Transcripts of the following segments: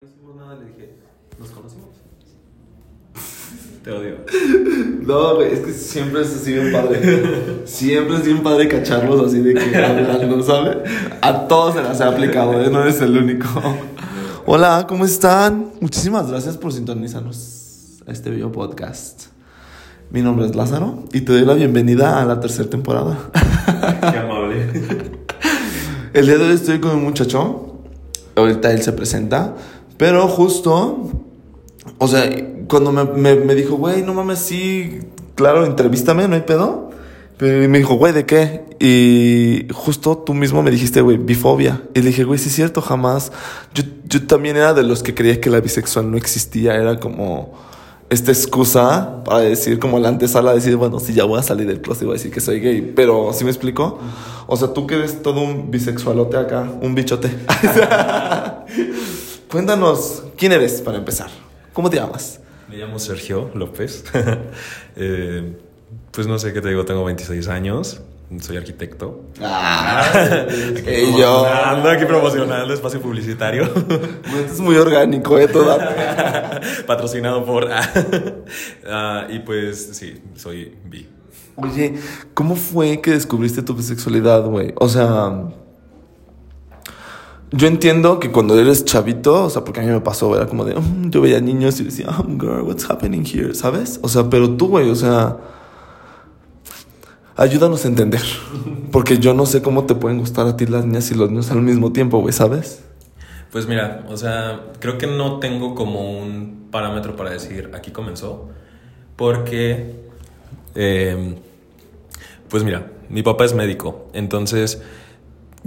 No hicimos nada, le dije, nos conocimos. Te odio. No, güey, es que siempre es así bien padre. Siempre es bien padre cacharlos así de que hablan, ¿sabes? A todos se las he aplicado, ¿eh? no eres el único. Hola, ¿cómo están? Muchísimas gracias por sintonizarnos a este video podcast. Mi nombre es Lázaro y te doy la bienvenida a la tercera temporada. Qué amable. El día de hoy estoy con un muchacho. Ahorita él se presenta. Pero justo, o sea, cuando me, me, me dijo, güey, no mames, sí, claro, entrevístame, no hay pedo. Pero me dijo, güey, ¿de qué? Y justo tú mismo me dijiste, güey, bifobia. Y le dije, güey, sí es cierto, jamás. Yo, yo también era de los que creía que la bisexual no existía. Era como esta excusa para decir, como la antesala, decir, bueno, sí, ya voy a salir del closet y voy a decir que soy gay. Pero, ¿sí me explico? O sea, tú que eres todo un bisexualote acá, un bichote. Cuéntanos, ¿quién eres para empezar? ¿Cómo te llamas? Me llamo Sergio López. Eh, pues no sé qué te digo, tengo 26 años. Soy arquitecto. Ah, y yo. Ando aquí promocionando espacio publicitario. Esto es muy orgánico, ¿eh? Toda. Patrocinado por. Ah, y pues sí, soy bi. Oye, ¿cómo fue que descubriste tu bisexualidad, güey? O sea, yo entiendo que cuando eres chavito, o sea, porque a mí me pasó, era como de, "Mm", yo veía niños y decía, oh, girl, what's happening here, ¿sabes? O sea, pero tú, güey, o sea, ayúdanos a entender, porque yo no sé cómo te pueden gustar a ti las niñas y los niños al mismo tiempo, güey, ¿sabes? Pues mira, o sea, creo que no tengo como un parámetro para decir aquí comenzó, porque, eh, pues mira, mi papá es médico, entonces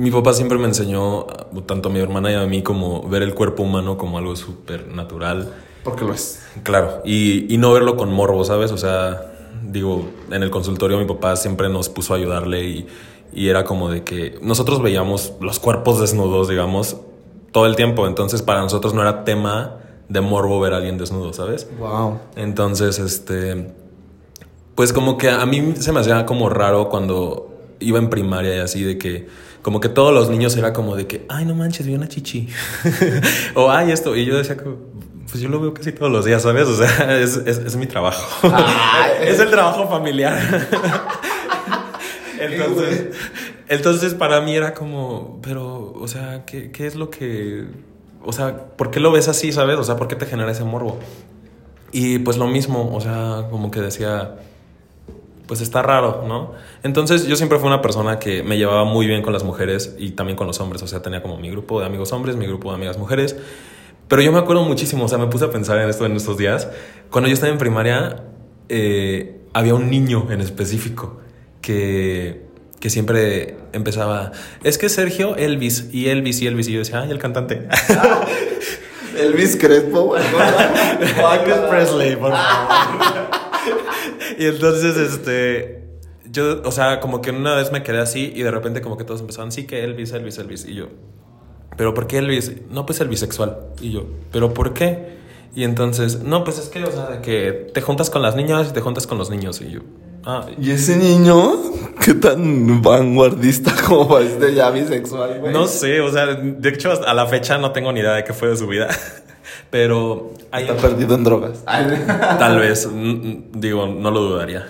mi papá siempre me enseñó, tanto a mi hermana y a mí, como ver el cuerpo humano como algo súper natural. Porque lo es. Claro, y, y no verlo con morbo, ¿sabes? O sea, digo, en el consultorio mi papá siempre nos puso a ayudarle y, y era como de que nosotros veíamos los cuerpos desnudos, digamos, todo el tiempo. Entonces para nosotros no era tema de morbo ver a alguien desnudo, ¿sabes? Wow. Entonces, este, pues como que a mí se me hacía como raro cuando iba en primaria y así de que, como que todos los niños era como de que, ay, no manches, vi una chichi. o, ay, esto. Y yo decía pues yo lo veo casi todos los días, ¿sabes? O sea, es, es, es mi trabajo. es el trabajo familiar. entonces, entonces, para mí era como, pero, o sea, ¿qué, ¿qué es lo que... O sea, ¿por qué lo ves así, sabes? O sea, ¿por qué te genera ese morbo? Y pues lo mismo, o sea, como que decía, pues está raro, ¿no? Entonces yo siempre fui una persona que me llevaba muy bien con las mujeres y también con los hombres, o sea, tenía como mi grupo de amigos hombres, mi grupo de amigas mujeres, pero yo me acuerdo muchísimo, o sea, me puse a pensar en esto en estos días, cuando yo estaba en primaria, eh, había un niño en específico que, que siempre empezaba, es que Sergio Elvis y Elvis y Elvis, y yo decía, ay, el cantante. Elvis Crespo. Elvis Presley, por favor. y entonces, este. Yo, o sea, como que una vez me quedé así y de repente, como que todos empezaban, sí que Elvis, Elvis, Elvis. Y yo, ¿pero por qué Elvis? No, pues el bisexual. Y yo, ¿pero por qué? Y entonces, no, pues es que, o sea, de que te juntas con las niñas y te juntas con los niños. Y yo, ah, ¿Y ese niño? ¿Qué tan vanguardista como para este ya bisexual, güey? no sé, o sea, de hecho, a la fecha no tengo ni idea de qué fue de su vida. Pero hay Está perdido en drogas. Tal vez, digo, no lo dudaría.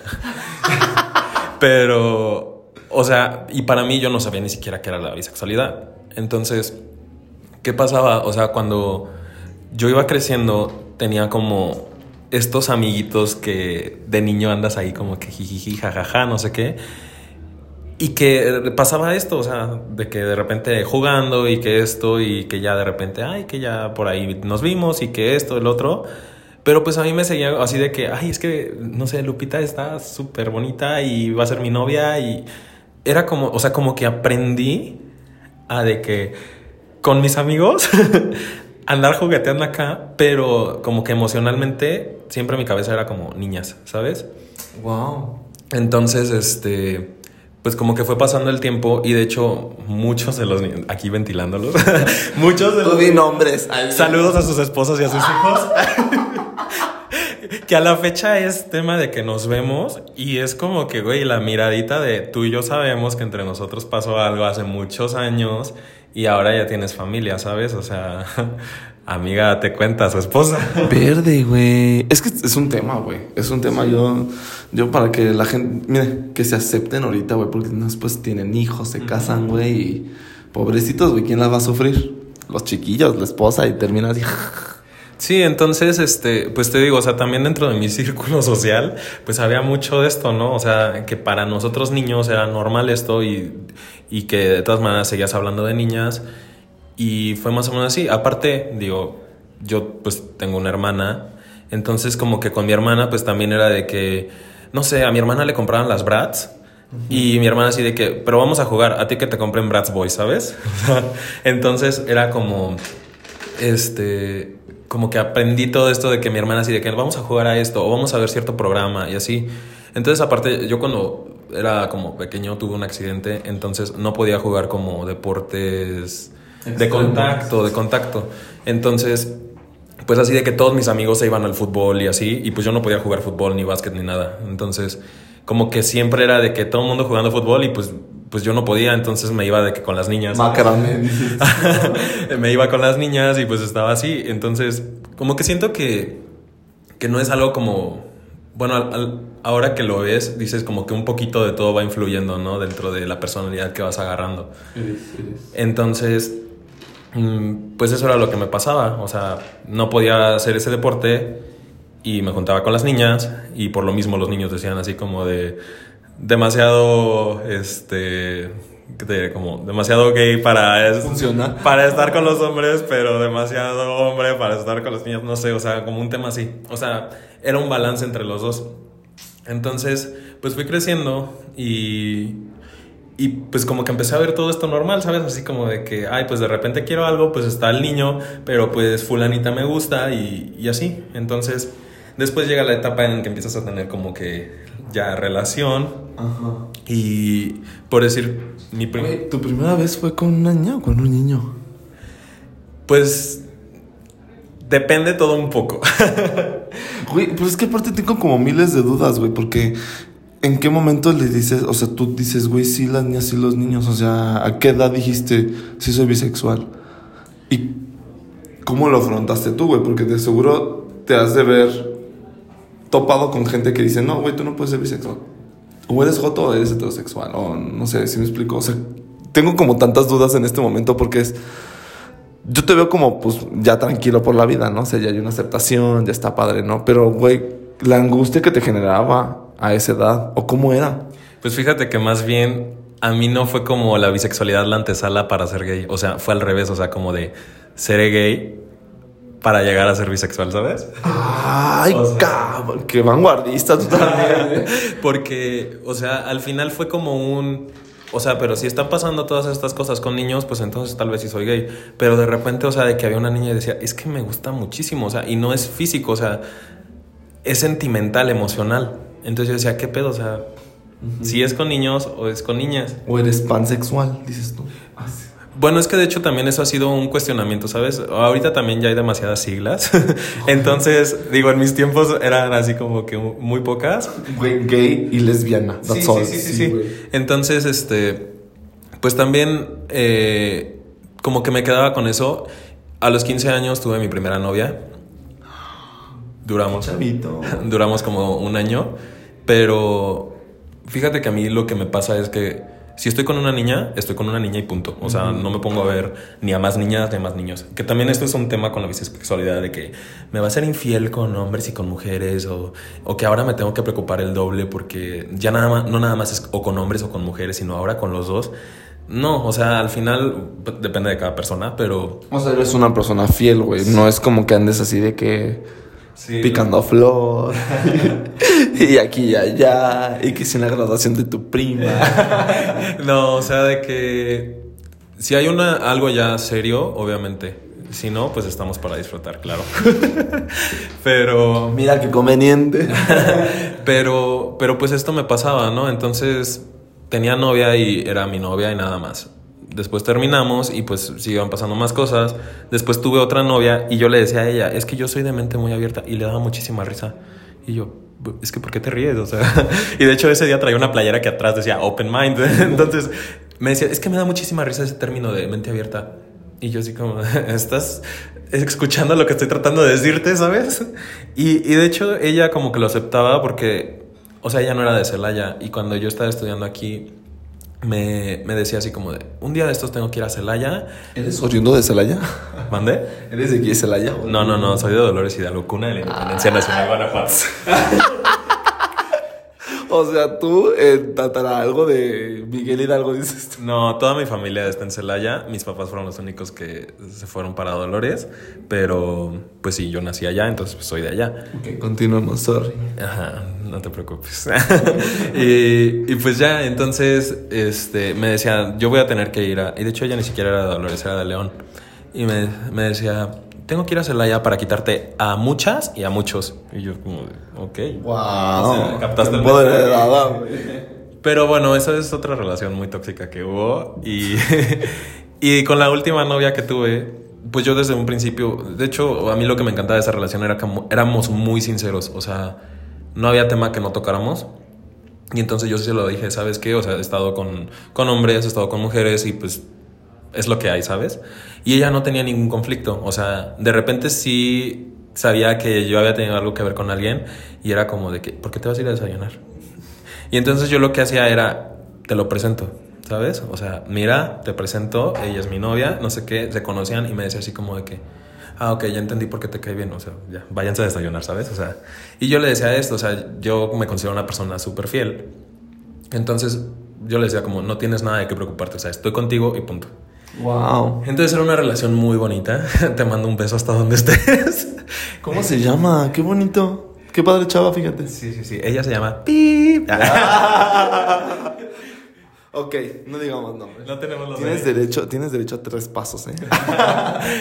Pero, o sea, y para mí yo no sabía ni siquiera qué era la bisexualidad. Entonces, ¿qué pasaba? O sea, cuando yo iba creciendo, tenía como estos amiguitos que de niño andas ahí como que jijiji, jajaja, no sé qué. Y que pasaba esto, o sea, de que de repente jugando y que esto y que ya de repente, ay, que ya por ahí nos vimos y que esto, el otro. Pero pues a mí me seguía así de que, ay, es que, no sé, Lupita está súper bonita y va a ser mi novia y era como, o sea, como que aprendí a de que con mis amigos andar jugueteando acá, pero como que emocionalmente siempre mi cabeza era como niñas, ¿sabes? Wow. Entonces, este, pues como que fue pasando el tiempo y de hecho muchos de los aquí ventilándolos, muchos de Tú los di nombres. saludos a sus esposas y a sus hijos. que a la fecha es tema de que nos vemos y es como que, güey, la miradita de tú y yo sabemos que entre nosotros pasó algo hace muchos años y ahora ya tienes familia, ¿sabes? O sea, Amiga, te cuenta su esposa. Verde, güey. Es que es un tema, güey. Es un tema. Yo, yo para que la gente, mire, que se acepten ahorita, güey, porque después tienen hijos, se casan, güey, y pobrecitos, güey, ¿quién la va a sufrir? Los chiquillos, la esposa, y termina así. Sí, entonces, este, pues te digo, o sea, también dentro de mi círculo social, pues había mucho de esto, ¿no? O sea, que para nosotros niños era normal esto y, y que de todas maneras seguías hablando de niñas. Y fue más o menos así. Aparte, digo, yo pues tengo una hermana, entonces como que con mi hermana pues también era de que, no sé, a mi hermana le compraban las Bratz. Y mi hermana así de que, pero vamos a jugar, a ti que te compren Bratz Boys, ¿sabes? entonces era como, este, como que aprendí todo esto de que mi hermana así de que vamos a jugar a esto o vamos a ver cierto programa y así. Entonces aparte, yo cuando era como pequeño tuve un accidente, entonces no podía jugar como deportes de contacto, de contacto. Entonces, pues así de que todos mis amigos se iban al fútbol y así, y pues yo no podía jugar fútbol, ni básquet, ni nada. Entonces, como que siempre era de que todo el mundo jugando fútbol y pues, pues yo no podía, entonces me iba de que con las niñas. me iba con las niñas y pues estaba así. Entonces, como que siento que, que no es algo como, bueno, ahora que lo ves, dices como que un poquito de todo va influyendo, ¿no? Dentro de la personalidad que vas agarrando. Entonces, pues eso era lo que me pasaba. O sea, no podía hacer ese deporte y me juntaba con las niñas y por lo mismo los niños decían así como de demasiado, este, como demasiado gay para, para estar con los hombres, pero demasiado hombre para estar con los niños, no sé, o sea, como un tema así. O sea, era un balance entre los dos. Entonces, pues fui creciendo y y pues como que empecé a ver todo esto normal, ¿sabes? Así como de que, ay, pues de repente quiero algo, pues está el niño, pero pues fulanita me gusta y, y así. Entonces, después llega la etapa en que empiezas a tener como que ya relación. Ajá. Y por decir, mi ¿Tu primera vez fue con una niña o con un niño? Pues depende todo un poco. Güey, pues es que aparte tengo como miles de dudas, güey, porque ¿En qué momento le dices, o sea, tú dices, güey, sí las niñas, sí los niños? O sea, ¿a qué edad dijiste, sí soy bisexual? ¿Y cómo lo afrontaste tú, güey? Porque de seguro te has de ver topado con gente que dice, no, güey, tú no puedes ser bisexual. O eres joto o eres heterosexual. O no sé si me explico. O sea, tengo como tantas dudas en este momento porque es. Yo te veo como, pues, ya tranquilo por la vida, ¿no? O sea, ya hay una aceptación, ya está padre, ¿no? Pero, güey, la angustia que te generaba a esa edad? ¿O cómo era? Pues fíjate que más bien a mí no fue como la bisexualidad la antesala para ser gay. O sea, fue al revés, o sea, como de ser gay para llegar a ser bisexual, ¿sabes? Ay, cabrón, qué vanguardista tú también. Porque, o sea, al final fue como un... O sea, pero si están pasando todas estas cosas con niños, pues entonces tal vez sí soy gay. Pero de repente, o sea, de que había una niña y decía, es que me gusta muchísimo, o sea, y no es físico, o sea, es sentimental, emocional. Entonces yo decía, ¿qué pedo? O sea, si es con niños o es con niñas. O eres pansexual, dices tú. Ah, bueno, es que de hecho también eso ha sido un cuestionamiento, ¿sabes? Ahorita también ya hay demasiadas siglas. Entonces, digo, en mis tiempos eran así como que muy pocas. Gay y lesbiana. sí, sí, sí, sí, Entonces, este, pues también eh, como que me quedaba con eso. A los 15 años tuve mi primera novia. Duramos. Duramos como un año. Pero fíjate que a mí lo que me pasa es que si estoy con una niña, estoy con una niña y punto. O sea, no me pongo a ver ni a más niñas ni a más niños. Que también esto es un tema con la bisexualidad de que me va a ser infiel con hombres y con mujeres o, o que ahora me tengo que preocupar el doble porque ya nada más, no nada más es o con hombres o con mujeres, sino ahora con los dos. No, o sea, al final depende de cada persona, pero... O sea, eres una persona fiel, güey. No es como que andes así de que picando flor. y aquí y allá. Y que sin la graduación de tu prima. no, o sea, de que si hay una, algo ya serio, obviamente. Si no, pues estamos para disfrutar, claro. pero. Mira qué conveniente. pero, pero pues esto me pasaba, ¿no? Entonces tenía novia y era mi novia y nada más después terminamos y pues siguieron pasando más cosas. Después tuve otra novia y yo le decía a ella, es que yo soy de mente muy abierta y le daba muchísima risa. Y yo, es que ¿por qué te ríes? O sea, y de hecho ese día traía una playera que atrás decía open mind. Entonces me decía, es que me da muchísima risa ese término de mente abierta. Y yo así como, estás, escuchando lo que estoy tratando de decirte, ¿sabes? Y, y de hecho ella como que lo aceptaba porque, o sea, ella no era de Celaya y cuando yo estaba estudiando aquí me, me decía así como de, un día de estos tengo que ir a Celaya. ¿Eres oriundo de Celaya? ¿Mandé? ¿Eres de aquí de Celaya? No, no, no, soy de Dolores Hidalgo, cuna de la Independencia Nacional Guanajuato. O sea, tú tratará algo de Miguel Hidalgo, dices tú. No, toda mi familia está en Celaya. Mis papás fueron los únicos que se fueron para Dolores. Pero, pues sí, yo nací allá, entonces pues, soy de allá. Ok, continuemos, sorry. Ajá, no te preocupes. y, y pues ya, entonces, este, me decía, yo voy a tener que ir a... Y de hecho ella ni siquiera era de Dolores, era de León. Y me, me decía, tengo que ir a Celaya para quitarte a muchas y a muchos. Y yo como, de, ok. Wow. O sea, captaste el. Pero bueno, esa es otra relación muy tóxica que hubo. Y, y con la última novia que tuve, pues yo desde un principio, de hecho, a mí lo que me encantaba de esa relación era que éramos muy sinceros. O sea, no había tema que no tocáramos. Y entonces yo sí se lo dije, ¿sabes qué? O sea, he estado con, con hombres, he estado con mujeres y pues es lo que hay, ¿sabes? Y ella no tenía ningún conflicto. O sea, de repente sí sabía que yo había tenido algo que ver con alguien y era como de que, ¿por qué te vas a ir a desayunar? Y entonces yo lo que hacía era, te lo presento, ¿sabes? O sea, mira, te presento, ella es mi novia, no sé qué, se conocían y me decía así como de que, ah, ok, ya entendí por qué te cae bien, o sea, ya, váyanse a desayunar, ¿sabes? O sea, y yo le decía esto, o sea, yo me considero una persona súper fiel. Entonces yo le decía como, no tienes nada de qué preocuparte, o sea, estoy contigo y punto. Wow. Entonces era una relación muy bonita. Te mando un beso hasta donde estés. ¿Cómo se llama? Qué bonito. Qué padre chava, fíjate. Sí, sí, sí. Ella se llama Pip. Ok, no digamos nombres. No tenemos los Tienes derechos. derecho, tienes derecho a tres pasos, ¿eh?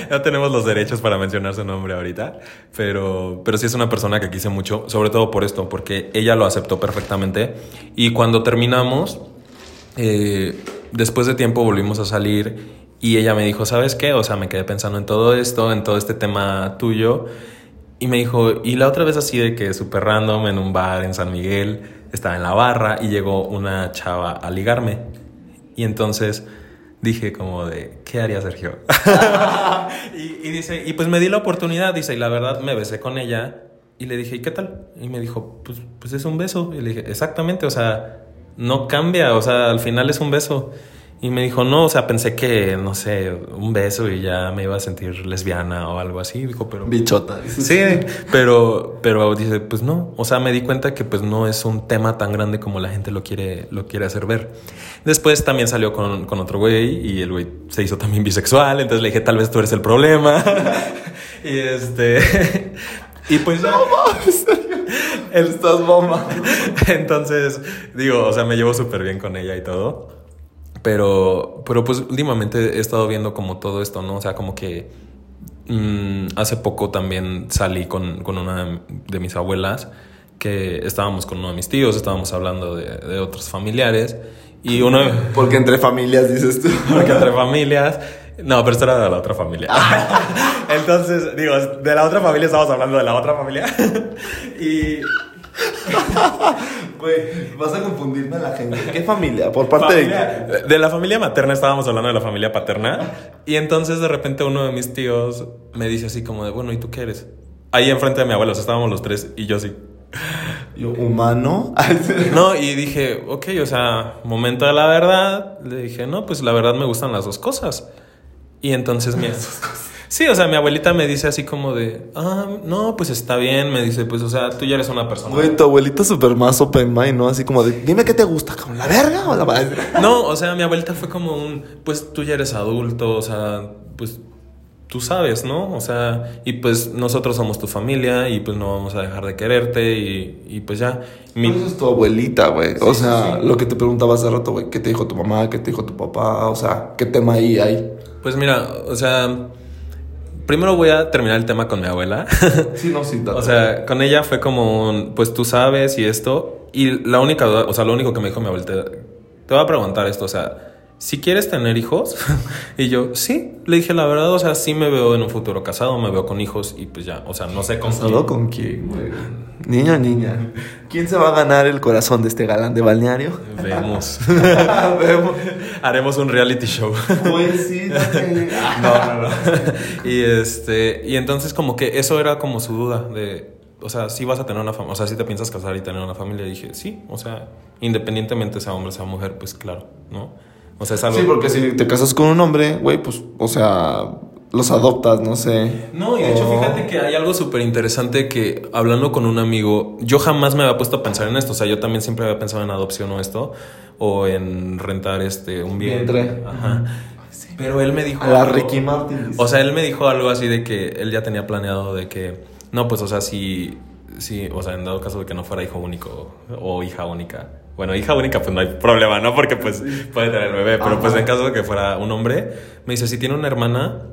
no tenemos los derechos para mencionar su nombre ahorita, pero, pero sí es una persona que quise mucho, sobre todo por esto, porque ella lo aceptó perfectamente. Y cuando terminamos, eh, después de tiempo volvimos a salir y ella me dijo, ¿sabes qué? O sea, me quedé pensando en todo esto, en todo este tema tuyo. Y me dijo, y la otra vez así de que súper random en un bar en San Miguel, estaba en la barra y llegó una chava a ligarme. Y entonces dije como de, ¿qué haría Sergio? y, y dice, y pues me di la oportunidad, dice, y la verdad me besé con ella y le dije, ¿y qué tal? Y me dijo, pues, pues es un beso. Y le dije, exactamente, o sea, no cambia, o sea, al final es un beso. Y me dijo, no, o sea, pensé que, no sé, un beso y ya me iba a sentir lesbiana o algo así. Dijo, pero... Bichota. Sí, pero, pero dice, pues no. O sea, me di cuenta que pues no es un tema tan grande como la gente lo quiere, lo quiere hacer ver. Después también salió con, con otro güey y el güey se hizo también bisexual. Entonces le dije, tal vez tú eres el problema. y este... y pues. Él estás bomba. Entonces, digo, o sea, me llevo súper bien con ella y todo. Pero, pero pues últimamente he estado viendo como todo esto, ¿no? O sea, como que mm, hace poco también salí con, con una de mis abuelas, que estábamos con uno de mis tíos, estábamos hablando de, de otros familiares. Y uno, Porque entre familias dices tú. porque entre familias. No, pero esto era de la otra familia. Entonces, digo, de la otra familia estamos hablando de la otra familia. y. Güey, vas a confundirme a la gente. ¿Qué familia? Por parte Familia- de la familia materna estábamos hablando de la familia paterna. Y entonces de repente uno de mis tíos me dice así como de, bueno, ¿y tú qué eres? Ahí enfrente de mi abuelo, o sea, estábamos los tres y yo sí. de. Yo, ¿Humano? No, y dije, ok, o sea, momento de la verdad. Le dije, no, pues la verdad me gustan las dos cosas. Y entonces mi... Sí, o sea, mi abuelita me dice así como de, ah, no, pues está bien. Me dice, pues, o sea, tú ya eres una persona. Güey, tu abuelita súper más open mind, ¿no? Así como de, dime qué te gusta, ¿con la verga o la madre? No, o sea, mi abuelita fue como un, pues tú ya eres adulto, o sea, pues tú sabes, ¿no? O sea, y pues nosotros somos tu familia y pues no vamos a dejar de quererte y, y pues ya. Mi- Eso es tu abuelita, güey. O Sí, sea, sí. lo que te preguntaba hace rato, güey. ¿Qué te dijo tu mamá? ¿Qué te dijo tu papá? O sea, ¿qué tema ahí hay? Pues mira, o sea, primero voy a terminar el tema con mi abuela. Sí, no, sí. o sea, con ella fue como, un, pues tú sabes y esto. Y la única, duda- o sea, lo único que me dijo mi abuelita, te voy a preguntar esto, o sea, si quieres tener hijos, y yo, sí, le dije la verdad, o sea, sí me veo en un futuro casado, me veo con hijos y pues ya, o sea, no sé con ¿Casado con quién, güey? Niño niña. ¿Quién se va a ganar el corazón de este galán de balneario? Vemos. Vemos. Haremos un reality show. Pues sí, no, no, no. y este, y entonces como que eso era como su duda de, o sea, si vas a tener una familia, o sea, si te piensas casar y tener una familia, y dije, sí, o sea, independientemente sea hombre, sea mujer, pues claro, ¿no? O sea, es algo... Sí, porque si te casas con un hombre, güey, pues, o sea, los adoptas, no sé. No, y de hecho, fíjate que hay algo súper interesante que hablando con un amigo, yo jamás me había puesto a pensar en esto. O sea, yo también siempre había pensado en adopción o esto, o en rentar este un vientre. Ajá. Pero él me dijo. A la Ricky Martin. O sea, él me dijo algo así de que él ya tenía planeado de que. No, pues, o sea, si. si o sea, en dado caso de que no fuera hijo único o hija única bueno, hija única, pues no hay problema, ¿no? Porque pues puede tener bebé, pero pues en caso de que fuera un hombre, me dice, si tiene una hermana,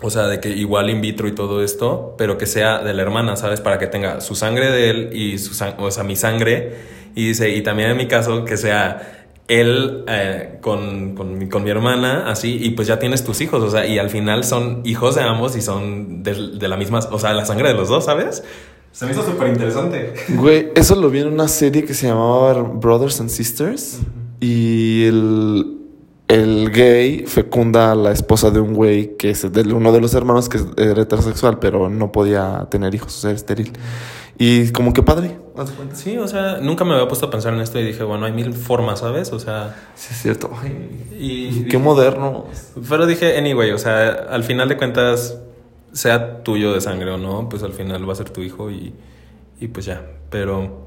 o sea, de que igual in vitro y todo esto, pero que sea de la hermana, ¿sabes? Para que tenga su sangre de él y su o sea, mi sangre. Y dice, y también en mi caso, que sea él eh, con, con, mi, con, mi, hermana, así, y pues ya tienes tus hijos, o sea, y al final son hijos de ambos y son de, de la misma, o sea, la sangre de los dos, ¿sabes? Se me hizo súper interesante. Güey, eso lo vi en una serie que se llamaba Brothers and Sisters. Y el, el gay fecunda a la esposa de un güey que es de uno de los hermanos que es heterosexual, pero no podía tener hijos, o sea, estéril. Y como que padre. Sí, o sea, nunca me había puesto a pensar en esto y dije, bueno, hay mil formas, ¿sabes? O sea. Sí, es cierto. y, qué moderno. Pero dije, anyway, o sea, al final de cuentas sea tuyo de sangre o no, pues al final va a ser tu hijo y, y pues ya. Pero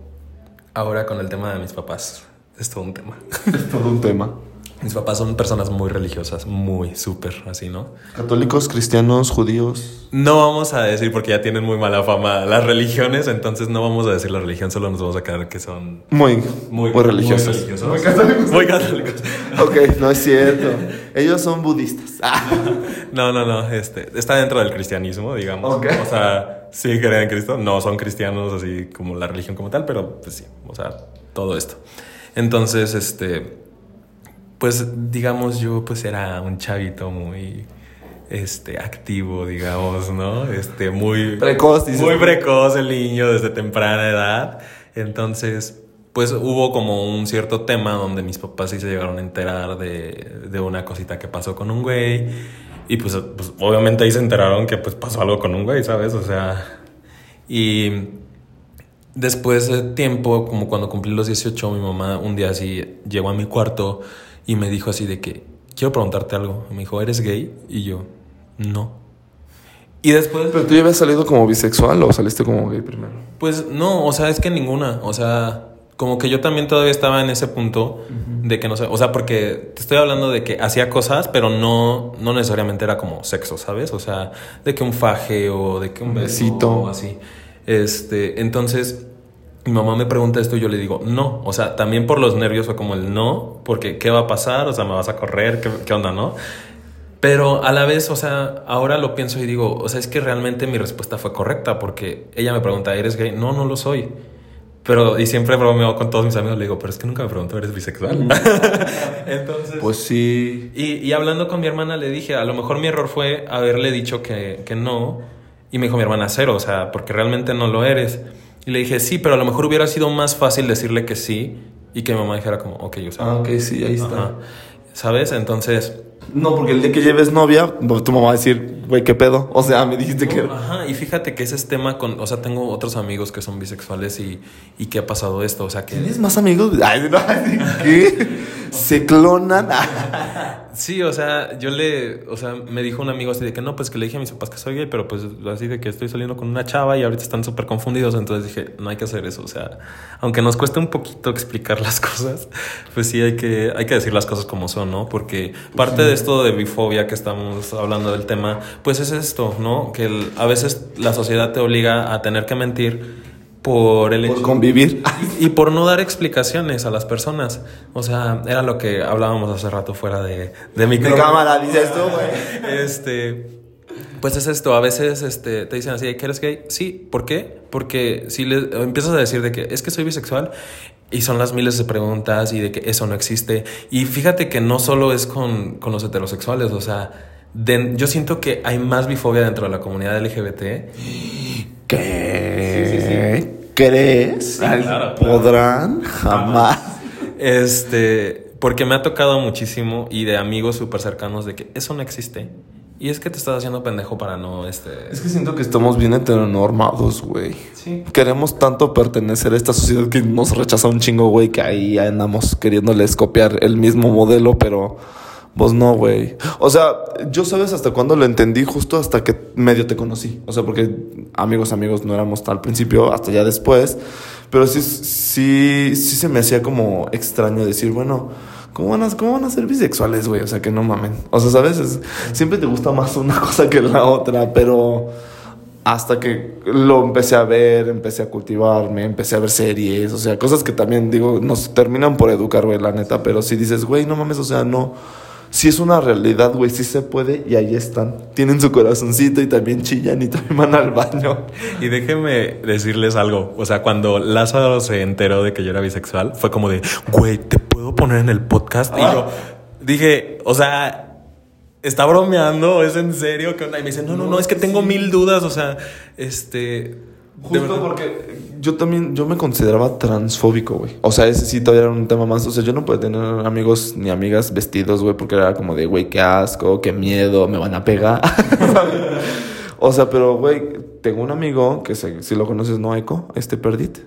ahora con el tema de mis papás, es todo un tema. Es todo un tema. Mis papás son personas muy religiosas, muy súper así, ¿no? Católicos, cristianos, judíos. No vamos a decir porque ya tienen muy mala fama las religiones, entonces no vamos a decir la religión, solo nos vamos a quedar que son muy, muy, religiosos. Muy, católicos. Muy católicos. ok, no es cierto. Ellos son budistas. no, no, no. Este, está dentro del cristianismo, digamos. O sea, sí creen en Cristo. No son cristianos así como la religión como tal, pero pues sí. O sea, todo esto. Entonces, este pues digamos yo pues era un chavito muy este activo, digamos, ¿no? Este muy precoz, muy precoz el niño desde temprana edad. Entonces, pues hubo como un cierto tema donde mis papás sí se llegaron a enterar de, de una cosita que pasó con un güey. Y pues, pues, obviamente ahí se enteraron que pues pasó algo con un güey, ¿sabes? O sea, y después de tiempo, como cuando cumplí los 18, mi mamá un día así llegó a mi cuarto y me dijo así de que, quiero preguntarte algo. Me dijo, ¿eres gay? Y yo, no. Y después... ¿Pero tú ya habías salido como bisexual o saliste como gay primero? Pues no, o sea, es que ninguna. O sea, como que yo también todavía estaba en ese punto de que no sé, o sea, porque te estoy hablando de que hacía cosas, pero no, no necesariamente era como sexo, ¿sabes? O sea, de que un faje o de que un, besito o así. Este, entonces, mi mamá me pregunta esto y yo le digo, no. O sea, también por los nervios fue como el no, porque ¿qué va a pasar? O sea, ¿me vas a correr? ¿Qué, onda, no? Pero a la vez, o sea, ahora lo pienso y digo, o sea, es que realmente mi respuesta fue correcta porque ella me pregunta, ¿eres gay? No, no lo soy. Pero, y siempre bromeo con todos mis amigos, le digo, pero es que nunca me preguntó, ¿eres bisexual? Entonces. Pues sí. Y, y, hablando con mi hermana, le dije, a lo mejor mi error fue haberle dicho que, que no. Y me dijo mi hermana, cero, o sea, porque realmente no lo eres. Y le dije, sí, pero a lo mejor hubiera sido más fácil decirle que sí y que mi mamá dijera como, ok, yo sé. Ah, ok, sí, ahí está. ¿Sabes? Entonces... No, porque el día que lleves novia, tu mamá va a decir, güey, ¿qué pedo? O sea, me dijiste que... Ajá, y fíjate que ese es tema con... O sea, tengo otros amigos que son bisexuales y, y que ha pasado esto, o sea que... ¿Tienes más amigos? Ay, no, ¿qué? ¿Se clonan? Sí, o sea, yo le, o sea, me dijo un amigo así de que no, pues que le dije a mis papás que soy gay, pero pues así de que estoy saliendo con una chava y ahorita están súper confundidos, entonces dije, no hay que hacer eso, o sea, aunque nos cueste un poquito explicar las cosas, pues sí hay que, hay que decir las cosas como son, ¿no? Porque parte de esto de bifobia que estamos hablando del tema, pues es esto, ¿no? Que a veces la sociedad te obliga a tener que mentir por el convivir y, por no dar explicaciones a las personas. O sea, era lo que hablábamos hace rato fuera de, de micro. De cámara, dices tú, güey. Este, Pues es esto, a veces este, te dicen así, ¿que eres gay? Sí, ¿por qué? Porque si le empiezas a decir de que es que soy bisexual y son las miles de preguntas y de que eso no existe. Y fíjate que no solo es con, con los heterosexuales, o sea, de- yo siento que hay más bifobia dentro de la comunidad LGBT. ¿Qué? ¿Crees? claro, claro. ¿Podrán? Jamás. Este, porque me ha tocado muchísimo y de amigos súper cercanos de que eso no existe. Y es que te estás haciendo pendejo para no, este... Es que siento que estamos bien heteronormados, güey. Sí. Queremos tanto pertenecer a esta sociedad que nos rechaza un chingo, güey, que ahí andamos queriéndoles copiar el mismo modelo, pero pues no, güey. O sea, yo sabes hasta cuándo lo entendí, justo hasta que medio te conocí. O sea, porque amigos, amigos no éramos al principio, hasta ya después. Pero sí, sí, sí se me hacía como extraño decir, bueno, ¿cómo van a, cómo van a ser bisexuales, güey? O sea, que no mamen. O sea, ¿sabes? Es- siempre te gusta más una cosa que la otra, pero hasta que lo empecé a ver, empecé a cultivarme, empecé a ver series, o sea, cosas que también digo, nos terminan por educar, güey, la neta, pero si dices, güey, no mames, o sea, no, si es una realidad, güey, sí se puede y ahí están, tienen su corazoncito y también chillan y también van al baño. Y déjenme decirles algo. O sea, cuando Lázaro se enteró de que yo era bisexual, fue como de, güey, ¿te puedo poner en el podcast? Y yo dije, o sea, ¿está bromeando? ¿Es en serio? ¿Qué onda? Y me dice, no, no, no, es que tengo mil dudas. O sea, este. Justo porque yo también, yo me consideraba transfóbico, güey. O sea, ese sí todavía era un tema más. O sea, yo no podía tener amigos ni amigas vestidos, güey, porque era como de, güey, qué asco, qué miedo, me van a pegar. o sea, pero, güey, tengo un amigo que se- si lo conoces, no Eco, este Perdit.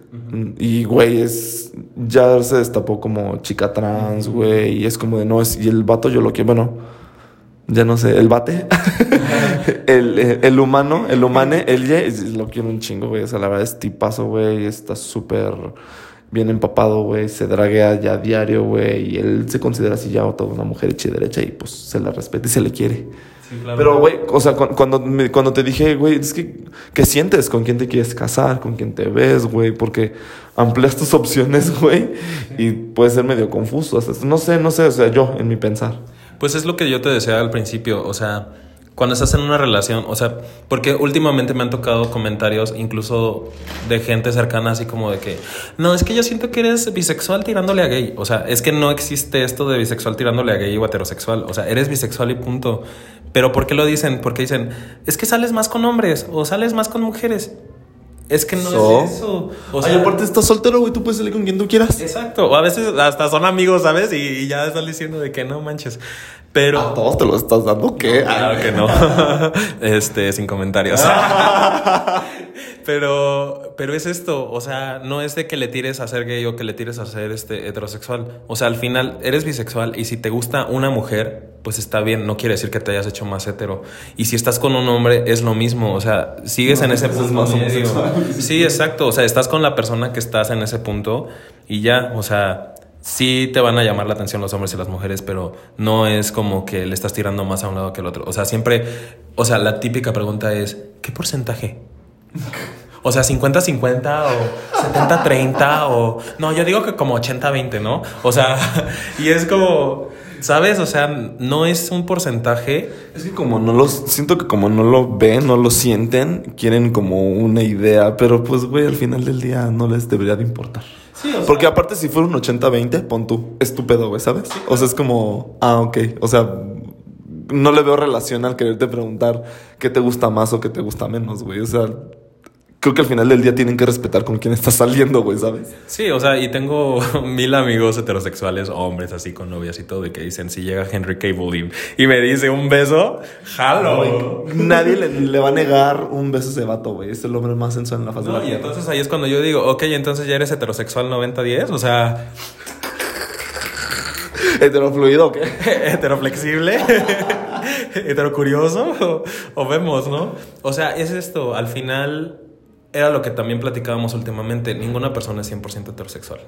Y, güey, es. Ya se destapó como chica trans, güey. Y es como de, no, es. Y el vato yo lo quiero, bueno. Ya no sé, el bate, el, el, el humano, el humane, el ye, lo quiero un chingo, güey. O sea, la verdad es tipazo, güey. Está súper bien empapado, güey. Se draguea ya diario, güey. Y él se considera así ya toda una mujer hecha y derecha y pues se la respeta y se le quiere. Sí, claro. Pero, güey, o sea, cu- cuando, me- cuando te dije, güey, es que, ¿qué sientes? ¿Con quién te quieres casar? ¿Con quién te ves, güey? Porque amplias tus opciones, güey, y puede ser medio confuso. hasta- no sé, no sé, o sea, yo, en mi pensar. Pues es lo que yo te decía al principio, o sea, cuando estás en una relación, o sea, porque últimamente me han tocado comentarios incluso de gente cercana así como de que, no, es que yo siento que eres bisexual tirándole a gay, o sea, es que no existe esto de bisexual tirándole a gay o heterosexual, o sea, eres bisexual y punto. Pero ¿por qué lo dicen? Porque dicen, es que sales más con hombres o sales más con mujeres. Es que no So. es eso. O Ay, sea, aparte estás soltero, güey, tú puedes salir con quien tú quieras. Exacto, o a veces hasta son amigos, ¿sabes? Y, y ya están diciendo de que no manches. Pero... ¿A todos te lo estás dando? ¿Qué? Claro que no. este, sin comentarios. pero, pero es esto, o sea, no es de que le tires a ser gay o que le tires a ser este heterosexual. O sea, al final eres bisexual y si te gusta una mujer, pues está bien, no quiere decir que te hayas hecho más hetero. Y si estás con un hombre, es lo mismo, o sea, sigues en ese pues es punto más medio. homosexual. Sí, exacto, o sea, estás con la persona que estás en ese punto y ya, o sea, sí te van a llamar la atención los hombres y las mujeres, pero no es como que le estás tirando más a un lado que al otro. O sea, siempre, o sea, la típica pregunta es, ¿qué porcentaje? O sea, 50-50 o 70-30 o... No, yo digo que como 80-20, ¿no? O sea, y es como, ¿sabes? O sea, no es un porcentaje. Es que como no los... Siento que como no lo ven, no lo sienten, quieren como una idea, pero pues, güey, al final del día no les debería de importar. Sí, o sea- Porque aparte si fuera un 80-20, pon tú, estúpido, güey, ¿sabes? O sea, es como, ah, ok, o sea, no le veo relación al quererte preguntar qué te gusta más o qué te gusta menos, güey. O sea, creo que al final del día tienen que respetar con quién estás saliendo, güey, ¿sabes? Sí, o sea, y tengo mil amigos heterosexuales, hombres así con novias y todo, y que dicen, si llega Henry Cable y, y me dice un beso, jalo. Nadie le, le va a negar un beso a ese vato, güey. Es el hombre más sensual en la faz de No, la y tierra. entonces ahí es cuando yo digo, ok, entonces ya eres heterosexual 90-10, o sea, ¿Heterofluido o qué? heteroflexible, heterocurioso, o, o vemos, ¿no? O sea, es esto, al final era lo que también platicábamos últimamente, ninguna persona es 100% heterosexual.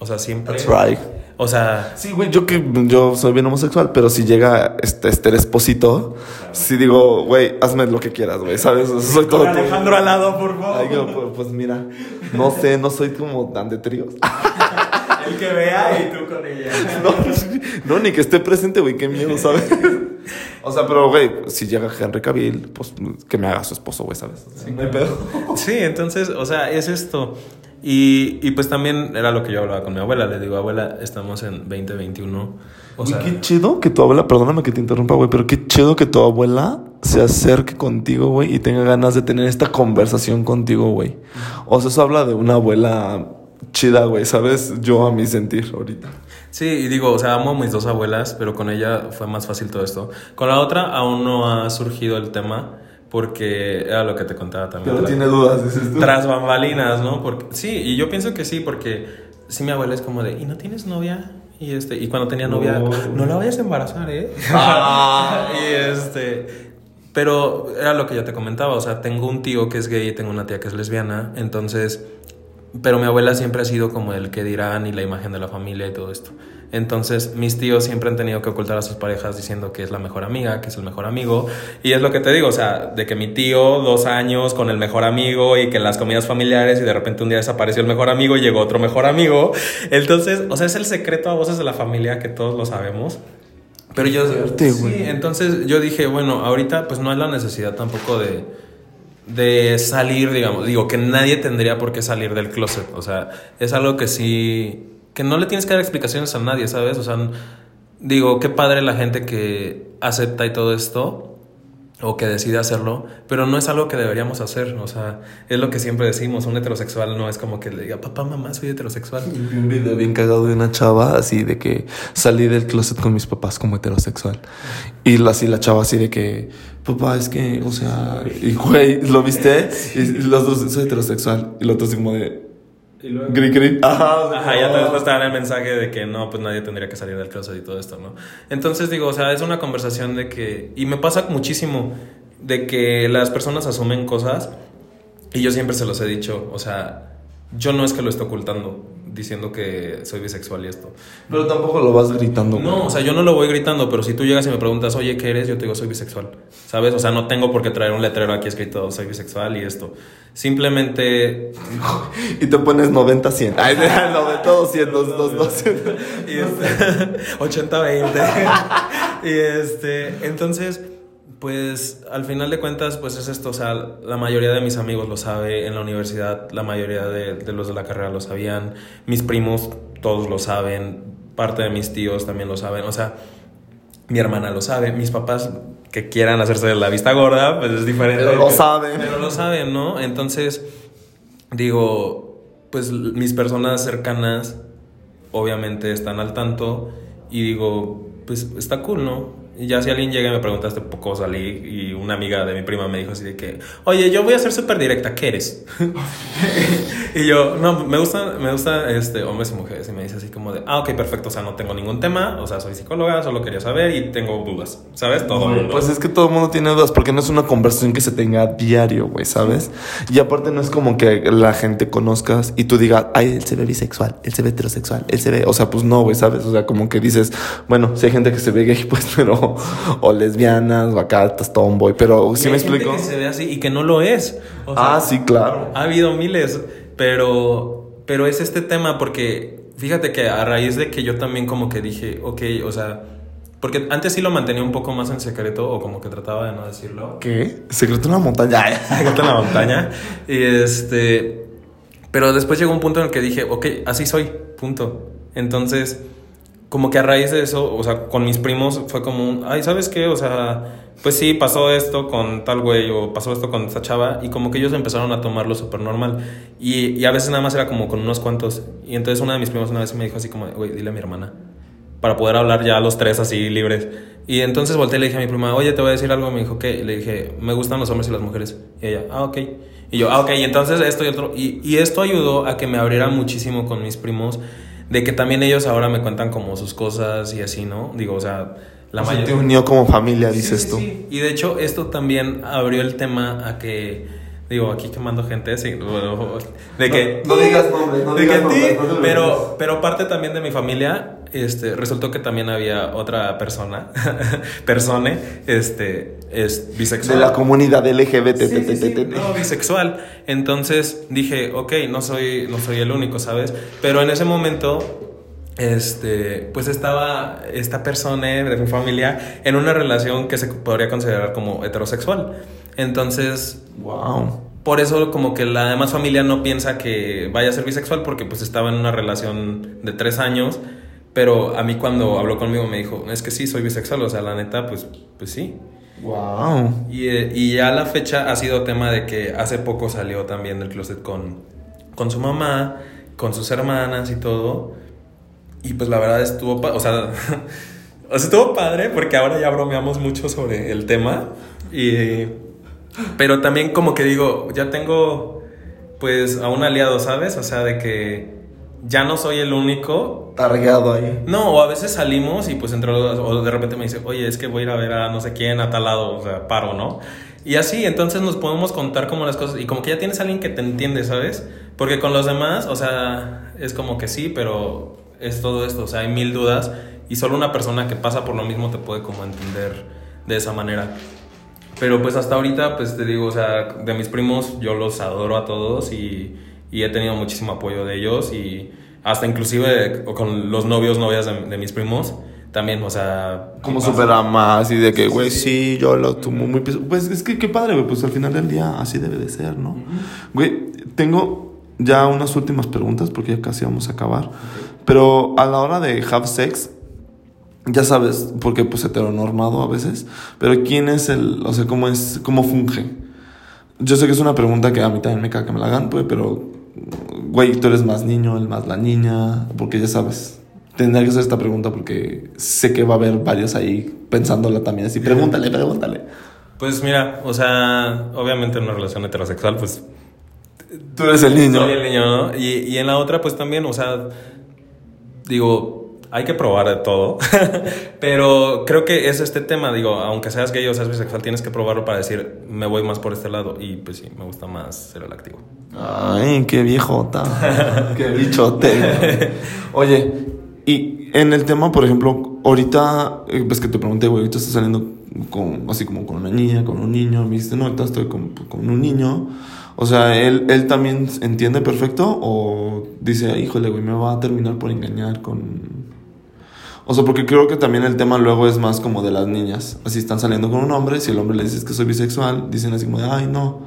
O sea, siempre... That's right. O sea, Sí, güey, yo que yo soy bien homosexual, pero si llega este, este esposito, si digo, güey, hazme lo que quieras, güey, ¿sabes? Soy todo con Alejandro al lado, por favor. Ay, yo, pues, pues mira, no sé, no soy como tan de tríos. El que vea y tú con ella. No, no, ni que esté presente, güey, qué miedo, ¿sabes? O sea, pero, güey, si llega Henry Cavill, pues que me haga su esposo, güey, ¿sabes? Sí, no hay pedo. sí, entonces, o sea, es esto. Y, y, pues también era lo que yo hablaba con mi abuela. Le digo, abuela, estamos en 2021. O sea, qué chido que tu abuela, perdóname que te interrumpa, güey, pero qué chido que tu abuela se acerque contigo, güey, y tenga ganas de tener esta conversación contigo, güey. O sea, eso habla de una abuela chida, güey, ¿sabes? Yo a mi sentir ahorita. Sí, y digo, o sea, amo a mis dos abuelas, pero con ella fue más fácil todo esto. Con la otra aún no ha surgido el tema porque era lo que te contaba también. Pero tiene dudas, dices tú. Tras bambalinas, ¿no? Porque, sí, y yo pienso que sí, porque sí mi abuela es como de, ¿y no tienes novia? Y, este, y cuando tenía novia, no, la vayas a embarazar, ¿eh? Ah. y este... Pero era lo que yo te comentaba, o sea, tengo un tío que es gay y tengo una tía que es lesbiana, entonces pero mi abuela siempre ha sido como el que dirán y la imagen de la familia y todo esto. Entonces, mis tíos siempre han tenido que ocultar a sus parejas diciendo que es la mejor amiga, que es el mejor amigo. Y es lo que te digo, o sea, de que mi tío, dos años con el mejor amigo y que en las comidas familiares y de repente un día desapareció el mejor amigo y llegó otro mejor amigo. Entonces, o sea, es el secreto a voces de la familia que todos lo sabemos. Pero yo... sí, entonces yo dije, bueno, ahorita pues no hay la necesidad tampoco de de salir, digamos, digo, que nadie tendría por qué salir del closet, o sea, es algo que sí, que no le tienes que dar explicaciones a nadie, ¿sabes? O sea, digo, qué padre la gente que acepta y todo esto, o que decide hacerlo, pero no es algo que deberíamos hacer, o sea, es lo que siempre decimos, un heterosexual no es como que le diga, papá, mamá, soy heterosexual. Un video bien cagado de una chava así de que salí del closet con mis papás como heterosexual. Y así la chava así de que, papá, es que, o sea, y güey, ¿lo viste? Y los dos, soy heterosexual. Y los otro así como de, Gri, gri. Ajá, Ajá, ya te estaba en el mensaje de que no, pues nadie tendría que salir del closet y todo esto, ¿no? Entonces digo, o sea, es una conversación de que, y me pasa muchísimo, de que las personas asumen cosas y yo siempre se los he dicho, o sea, yo no es que lo esté ocultando diciendo que soy bisexual y esto. Pero tampoco lo vas gritando. No, o sea, yo no lo voy gritando, pero si tú llegas y me preguntas, oye, ¿qué eres? Yo te digo, soy bisexual. ¿Sabes? O sea, no tengo por qué traer un letrero aquí escrito, soy bisexual y esto. Simplemente... y te pones 90-100. Ay, 90-200, 200. y este, 80-20. y este, entonces pues al final de cuentas, pues es esto, o sea, la mayoría de mis amigos lo sabe, en la universidad la mayoría de, los de la carrera lo sabían, mis primos todos lo saben, parte de mis tíos también lo saben, o sea, mi hermana lo sabe, mis papás que quieran hacerse de la vista gorda, pues es diferente. Pero lo saben. Pero lo saben, ¿no? Entonces, digo, pues mis personas cercanas obviamente están al tanto y digo, pues está cool, ¿no? Y ya si alguien llega y me pregunta este poco salí y una amiga de mi prima me dijo así de que, oye, yo voy a ser súper directa, ¿qué eres? y yo, no, me gusta, me gusta este, hombres y mujeres. Y me dice así como de, ah, ok, perfecto, o sea, no tengo ningún tema, o sea, soy psicóloga, solo quería saber y tengo dudas, ¿sabes? Todo mundo. Pues es que todo el mundo tiene dudas porque no es una conversación que se tenga diario, güey, ¿sabes? Y aparte no es como que la gente conozcas y tú digas, ay, él se ve bisexual, él se ve heterosexual, él se ve, o sea, pues no, güey, ¿sabes? O sea, como que dices, bueno, si hay gente que se ve gay, pues, pero o, lesbianas, o acá estás tomboy, pero si me explico. que se ve así y que no lo es. ah, sí, claro. Ha habido miles, pero, pero es este tema porque fíjate que a raíz de que yo también como que dije, ok, o sea, porque antes sí lo mantenía un poco más en secreto o como que trataba de no decirlo. ¿Qué? Secreto en la montaña. secreto en la montaña. Y este, pero después llegó un punto en el que dije, ok, así soy, punto. Entonces como que a raíz de eso, o sea, con mis primos fue como un, ay, ¿sabes qué? O sea, pues sí, pasó esto con tal güey o pasó esto con esta chava y como que ellos empezaron a tomarlo súper normal y, y, a veces nada más era como con unos cuantos y entonces una de mis primos una vez me dijo así como, güey, dile a mi hermana para poder hablar ya los tres así libres. Y entonces volteé y le dije a mi prima, oye, te voy a decir algo. Me dijo, ¿qué? le dije, me gustan los hombres y las mujeres. Y ella, ah, ok. Y yo, ah, ok. Y entonces esto y otro. Y, y esto ayudó a que me abriera muchísimo con mis primos de que también ellos ahora me cuentan como sus cosas y así, ¿no? Digo, o sea, la mayoría... te unió como familia, dices tú. Sí. Y de hecho, esto también abrió el tema a que, digo, aquí quemando gente, sí, de que... No, digas nombres, no digas nombres. pero, pero parte también de mi familia este, resultó que también había otra persona, persona, este, es bisexual. De la comunidad LGBT. no, bisexual. Entonces dije, ok, no soy, no soy el único, ¿sabes? Pero en ese momento este, pues estaba esta persona de mi familia en una relación que se podría considerar como heterosexual. Entonces, Wow. por eso como que la demás familia no piensa que vaya a ser bisexual porque pues estaba en una relación de tres años. Pero a mí cuando habló conmigo me dijo, es que sí, soy bisexual, o sea, la neta, pues, pues sí. Wow. Y, eh, y ya la fecha ha sido tema de que hace poco salió también del closet con, con su mamá, con sus hermanas y todo. Y pues la verdad estuvo, o sea, o sea, estuvo padre porque ahora ya bromeamos mucho sobre el tema. Y, pero también como que digo, ya tengo pues a un aliado, ¿sabes? O sea, de que ya no soy el único Targueado ahí. no, o a veces salimos y pues entre los o de repente me dice, oye, es que voy a ir a ver a no sé quién a tal lado, o sea, paro, ¿no? Y así, entonces nos podemos contar como las cosas y como que ya tienes a alguien que te entiende, ¿sabes? Porque con los demás, o sea, es como que sí, pero es todo esto, o sea, hay mil dudas y solo una persona que pasa por lo mismo te puede como entender de esa manera. Pero pues hasta ahorita, pues te digo, o sea, de mis primos yo los adoro a todos y, y he tenido muchísimo apoyo de ellos y hasta inclusive con los novios, novias de, de mis primos, también, o sea... Como pasa- super más y de que, güey, sí, yo lo tomo muy... pes- Pues es que qué padre, güey, pues al final del día así debe de ser, ¿no? Güey, tengo ya unas últimas preguntas porque ya casi vamos a acabar. Pero a la hora de have sex, ya sabes, porque pues heteronormado a veces, pero ¿quién es el, o sea, cómo es, cómo funge? Yo sé que es una pregunta que a mí también me caga que me la hagan, pues, pero, güey, tú eres más niño, él más la niña, porque ya sabes. Tendría que hacer esta pregunta porque sé que va a haber varios ahí pensándola también así. Pregúntale, pregúntale. Pues mira, o sea, obviamente en una relación heterosexual, pues Tú eres el niño. soy el niño, ¿no? Y, y en la otra, pues también, o sea, digo, hay que probar de todo. Pero creo que es este tema, digo, aunque seas gay o seas bisexual, tienes que probarlo para decir, me voy más por este lado. Y pues sí, me gusta más ser el activo. Ay, qué viejota. qué bichote. Oye, y en el tema, por ejemplo, ahorita, ves que te pregunté, güey, ahorita estás saliendo con, así como con una niña, con un niño. Me dijiste, no, ahorita estoy con, con un niño. O sea, ¿él, ¿él también entiende perfecto? ¿O dice, híjole, güey, me va a terminar por engañar con. O sea, porque creo que también el tema luego es más como de las niñas. Así están saliendo con un hombre, si el hombre le dices que soy bisexual, dicen así como de, ay, no.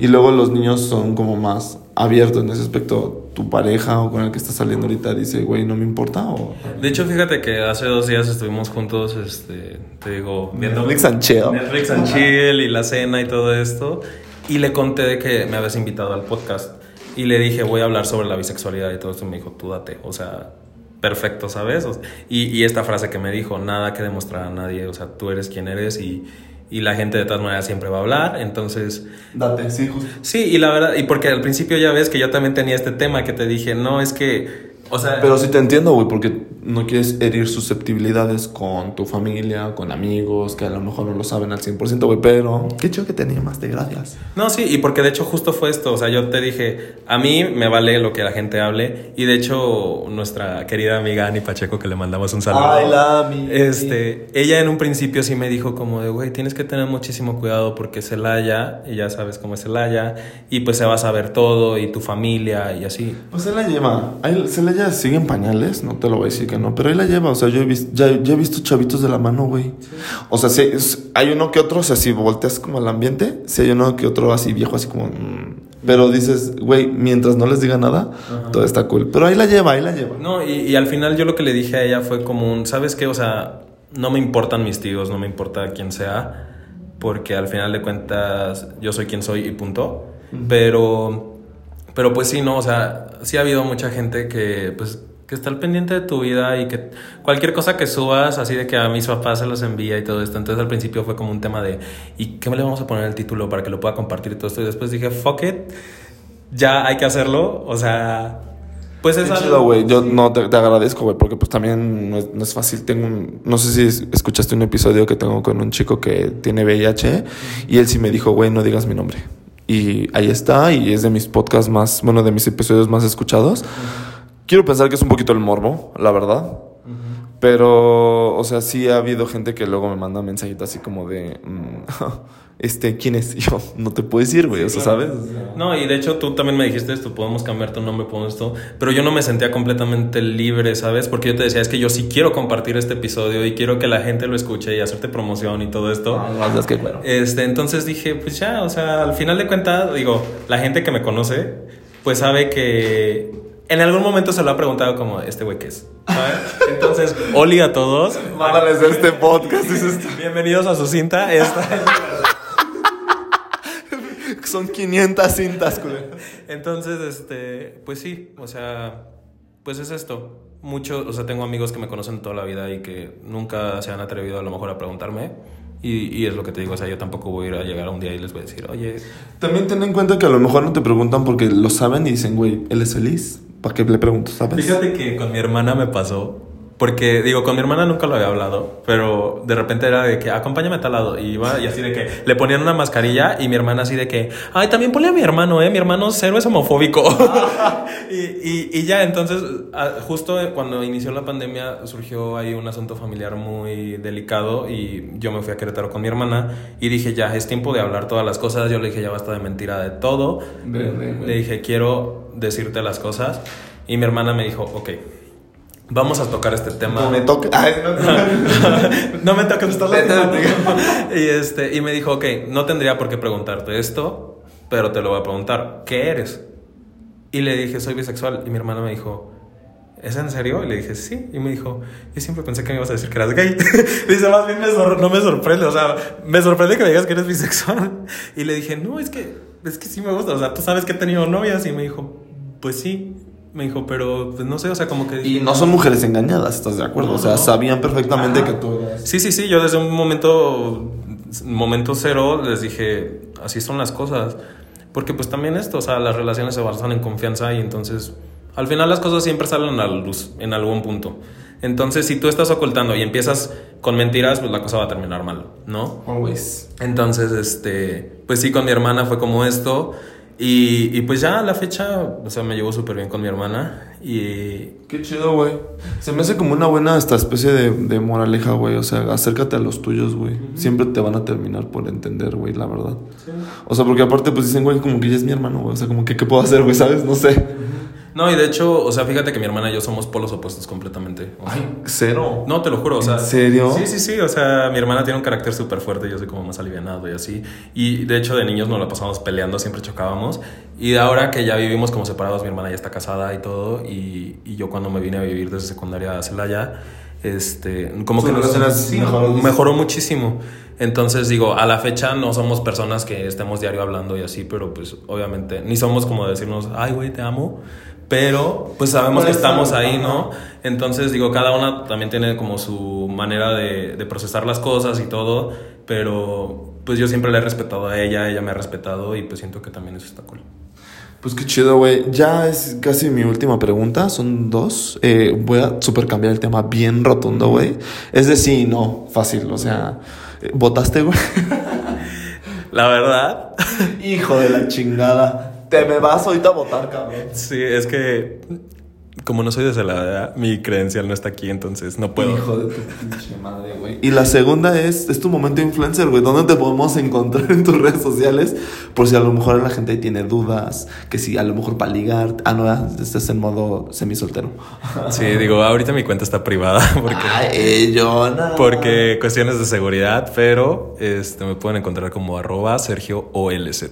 Y luego los niños son como más abiertos en ese aspecto. Tu pareja o con el que estás saliendo ahorita dice, güey, no me importa. O... De hecho, fíjate que hace dos días estuvimos juntos, este, te digo, viendo Netflix and chill. Netflix and chill y la cena y todo esto. Y le conté de que me habías invitado al podcast. Y le dije, voy a hablar sobre la bisexualidad y todo esto. Y me dijo, tú date. O sea, perfecto, ¿sabes? O sea, y, y esta frase que me dijo, nada que demostrar a nadie. O sea, tú eres quien eres y, y la gente de todas maneras siempre va a hablar. Entonces, Date, sí, justo. sí, y la verdad, y porque al principio ya ves que yo también tenía este tema que te dije, no, es que, o sea... Pero sí te entiendo, güey, porque no quieres herir susceptibilidades con tu familia, con amigos, que a lo mejor no lo saben al 100%, güey, pero... Qué chido que tenía más de gracias. No, sí, y porque de hecho justo fue esto, o sea, yo te dije, a mí me vale lo que la gente hable, y de hecho nuestra querida amiga Ani Pacheco, que le mandamos un saludo, Ay, la este, ella en un principio sí me dijo como de, güey, tienes que tener muchísimo cuidado porque Celaya, y ya sabes cómo es Celaya, y pues se va a saber todo, y tu familia, y así. Pues él la lleva. Se la lleva, sigue en pañales, no te lo voy a decir que no, pero él la lleva. O sea, yo he, vis- ya, ya he visto chavitos de la mano, güey. O sea, es- hay uno que otro, o sea, si volteas como al ambiente, sí hay uno que otro así viejo, así como. mm. Pero dices, güey, mientras no les diga nada, todo está cool. Pero ahí la lleva, ahí la lleva. No, y, y al final yo lo que le dije a ella fue como un, ¿sabes qué? O sea, no me importan mis tíos, no me importa quién sea, porque al final de cuentas yo soy quien soy y punto. Pero, pero pues sí, no, o sea, sí ha habido mucha gente que, pues, que está al pendiente de tu vida y que cualquier cosa que subas, así de que a mis papás se los envía y todo esto. Entonces al principio fue como un tema de, ¿y qué me le vamos a poner el título para que lo pueda compartir y todo esto? Y después dije, fuck it, ya hay que hacerlo, o sea... Pues es algo- güey. Yo no te, te agradezco, güey, porque pues también no es, no es fácil. Tengo un, no sé si es- escuchaste un episodio que tengo con un chico que tiene VIH y él sí me dijo, güey, no digas mi nombre. Y ahí está, y es de mis podcasts más, bueno, de mis episodios más escuchados. Quiero pensar que es un poquito el morbo, la verdad. Pero, o sea, sí ha habido gente que luego me manda mensajitos así como de... mm, este, ¿quién es? Y yo, no te puedo decir, güey, o sea, ¿sabes? No, y de hecho tú también me dijiste esto, podemos cambiar tu nombre, podemos esto, pero yo no me sentía completamente libre, ¿sabes? Porque yo te decía, es que yo sí quiero compartir este episodio y quiero que la gente lo escuche y hacerte promoción y todo esto. No, no, es que bueno. Este, entonces dije, pues ya, o sea, al final de cuentas, digo, la gente que me conoce, pues sabe que en algún momento se lo ha preguntado como, ¿este güey qué es? ¿Sabes? Entonces, Oli a todos. Mándales este podcast. tú. Bienvenidos a su cinta. Esta Son 500 cintas, güey. Entonces, este, pues sí, o sea, pues es esto. Muchos, o sea, tengo amigos que me conocen toda la vida y que nunca se han atrevido a lo mejor a preguntarme. Y, y es lo que te digo, o sea, yo tampoco voy a ir a llegar a un día y les voy a decir, oye, También ten en cuenta que a lo mejor no te preguntan porque lo saben y dicen, güey, él es feliz. ¿Para qué le pregunto, sabes? Fíjate que con mi hermana me pasó. Porque, digo, con mi hermana nunca lo había hablado, pero de repente era de que acompáñame a tal lado. Y iba y así de que le ponían una mascarilla y mi hermana así de que, ay, también ponle a mi hermano, ¿eh? Mi hermano cero es homofóbico. y, y, y ya, entonces, ah, justo cuando inició la pandemia surgió ahí un asunto familiar muy delicado y yo me fui a Querétaro con mi hermana y dije, ya, es tiempo de hablar todas las cosas. Yo le dije, ya basta de mentira de todo. Le dije, quiero decirte las cosas. Y mi hermana me dijo, ok, vamos a tocar este tema. No me toque. Ay, no, me toques, y, este, y me dijo, ok, no tendría por qué preguntarte esto, pero te lo voy a preguntar, ¿qué eres? Y le dije, soy bisexual. Y mi hermana me dijo, ¿es en serio? Y le dije, sí. Y me dijo, yo siempre pensé que me ibas a decir que eras gay. Dice, más bien me no me sorprende, o sea, me sorprende que me digas que eres bisexual. Y le dije, no, es que, es que sí me gusta, o sea, tú sabes que he tenido novias. Y me dijo, pues sí. Me dijo, pero pues no sé, o sea, como que... Y no son mujeres engañadas, ¿estás de acuerdo? O sea, sabían perfectamente que tú eras. Sí, sí, sí, yo desde un momento, momento cero les dije, así son las cosas. Porque pues también esto, o sea, las relaciones se basan en confianza y entonces al final las cosas siempre salen a la luz en algún punto. Entonces si tú estás ocultando y empiezas con mentiras, pues la cosa va a terminar mal, ¿no? Always. Entonces, este, pues sí, con mi hermana fue como esto. Y, y pues ya a la fecha, o sea, me llevo súper bien con mi hermana. Y Qué chido, güey. Se me hace como una buena esta especie de, de moraleja, güey. O sea, acércate a los tuyos, güey. Siempre te van a terminar por entender, güey, la verdad. O sea, porque aparte, pues dicen, güey, como que ella es mi hermano, güey. O sea, como que, ¿qué puedo hacer, güey? ¿Sabes? No sé. No, y de hecho, o sea, fíjate que mi hermana y yo somos polos opuestos completamente. O sea, Ay, cero. No, te lo juro, o sea. ¿En serio? Sí, sí, sí. O sea, mi hermana tiene un carácter súper fuerte, yo soy como más alivianado y así. Y de hecho, de niños nos la pasamos peleando, siempre chocábamos. Y ahora que ya vivimos como separados, mi hermana ya está casada y todo. Y, y yo cuando me vine a vivir desde secundaria a Celaya, este, como que nos- mejoró. mejoró muchísimo. Entonces digo, a la fecha no somos personas que estemos diario hablando y así, pero pues obviamente ni somos como decirnos, ay, güey, te amo. Pero pues sabemos que estamos ahí. ¿no? Entonces, digo, cada una también tiene como su manera de, de procesar las cosas y todo, pero pues yo siempre le he respetado a ella, ella me ha respetado y pues siento que también eso está cool. Pues qué chido, güey. Ya es casi mi última pregunta. Son dos. Eh, voy a super cambiar el tema bien rotundo, güey. Es de sí y no. Fácil. O sea, eh, ¿votaste, güey? La verdad, Hijo de la chingada. Te me vas ahorita a votar, cabrón. sí, es que como no soy de Celaya, mi credencial no está aquí, entonces no puedo. Hijo de tu pinche madre, güey. Y la segunda es, es tu momento influencer, güey. ¿Dónde te podemos encontrar en tus redes sociales? Por si a lo mejor la gente tiene dudas, que si a lo mejor para ligar. Ah, no, estás en modo semisoltero. Sí, digo, ahorita mi cuenta está privada porque... Ay, yo no. Porque cuestiones de seguridad, pero este, me pueden encontrar como arroba Sergio OLZ.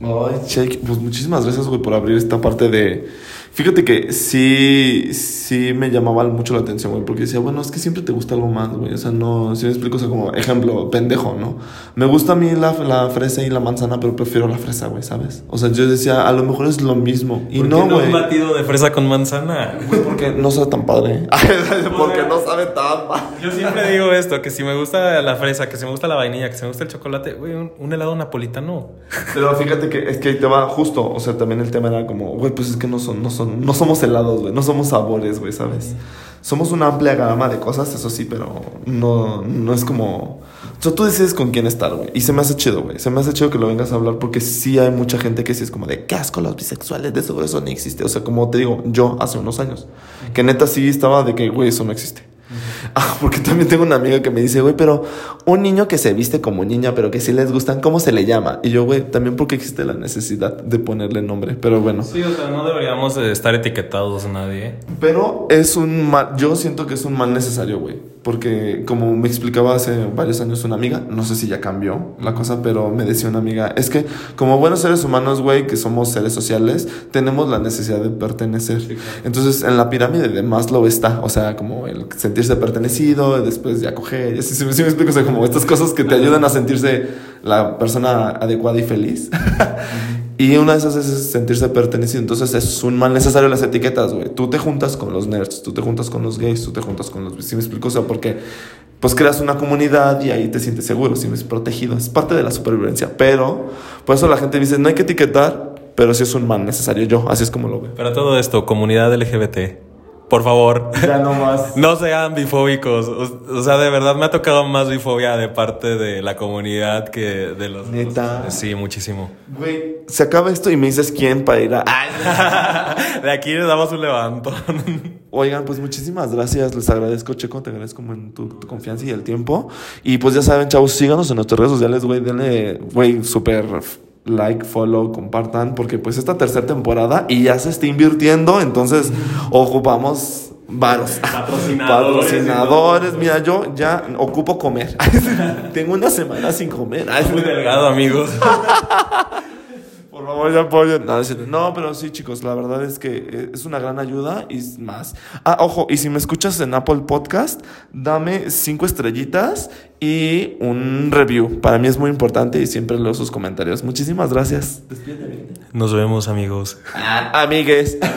Ay, check. Pues muchísimas gracias, güey, por abrir esta parte de. Fíjate que sí, sí me llamaba mucho la atención, güey, porque decía, bueno, es que siempre te gusta algo más, güey. O sea, no, si me explico, o sea, como ejemplo, pendejo, ¿no? Me gusta a mí la, la fresa y la manzana, pero prefiero la fresa, güey, ¿sabes? O sea, yo decía, a lo mejor es lo mismo. Y ¿Por no, qué güey. un batido de fresa con manzana? Güey, porque no sabe tan padre. porque no sabe tan padre. Yo siempre digo esto, que si me gusta la fresa, que si me gusta la vainilla, que si me gusta el chocolate, güey, un, un helado napolitano. Pero fíjate que es que ahí te va justo, o sea, también el tema era como, güey, pues es que no son, no son, no somos helados, güey, no somos sabores, güey, ¿sabes? Somos una amplia gama de cosas, eso sí, pero no, no es como, o sea, tú decides con quién estar, güey, y se me hace chido, güey, se me hace chido que lo vengas a hablar porque sí hay mucha gente que sí es como de, qué asco los bisexuales, de seguro eso no existe, o sea, como te digo, yo hace unos años, que neta sí estaba de que, güey, eso no existe. Ah, porque también tengo una amiga que me dice, güey, pero un niño que se viste como niña, pero que sí les gustan, ¿cómo se le llama? Y yo, güey, también porque existe la necesidad de ponerle nombre, pero bueno. Sí, o sea, no deberíamos de estar etiquetados nadie. Pero es un mal, yo siento que es un mal necesario, güey. Porque como me explicaba hace varios años una amiga, no sé si ya cambió la cosa, pero me decía una amiga, es que como buenos seres humanos, güey, que somos seres sociales, tenemos la necesidad de pertenecer. Entonces, en la pirámide de Maslow está, o sea, como el sentirse pertenecido, después de acoger, si sí, me explico, o sea, como estas cosas que te ayudan a sentirse la persona adecuada y feliz. Y una de esas es sentirse pertenecido. Entonces es un mal necesario las etiquetas, güey. Tú te juntas con los nerds, tú te juntas con los gays, tú te juntas con los... ¿Sí me explico? O sea, porque pues creas una comunidad y ahí te sientes seguro, si me es protegido. Es parte de la supervivencia. Pero, por eso la gente dice, no hay que etiquetar, pero sí es un mal necesario yo. Así es como lo veo. Pero todo esto, comunidad LGBT. Por favor. Ya no más. no sean bifóbicos. O, sea, de verdad me ha tocado más bifobia de parte de la comunidad que de los. Neta. sí, muchísimo. Güey, se acaba esto y me dices quién para ir a. de aquí les damos un levantón. Oigan, pues muchísimas gracias. Les agradezco, Checo. Te agradezco en tu, tu, confianza y el tiempo. Y pues ya saben, chavos, síganos en nuestras redes sociales, güey. Denle, güey, súper like, follow, compartan, porque pues esta tercera temporada y ya se está invirtiendo, entonces ocupamos varos. Patrocinadores. Patrocinadores. Mira, yo ya ocupo comer. Tengo una semana sin comer. Muy delgado, amigos. Por favor, ya apoyen. No, pero sí, chicos, la verdad es que eh, es una gran ayuda y más. Ah, ojo, y si me escuchas en Apple Podcast, dame cinco estrellitas y un review. Para mí es muy importante y siempre leo sus comentarios. Muchísimas gracias. Nos vemos, amigos. Ah, amigues.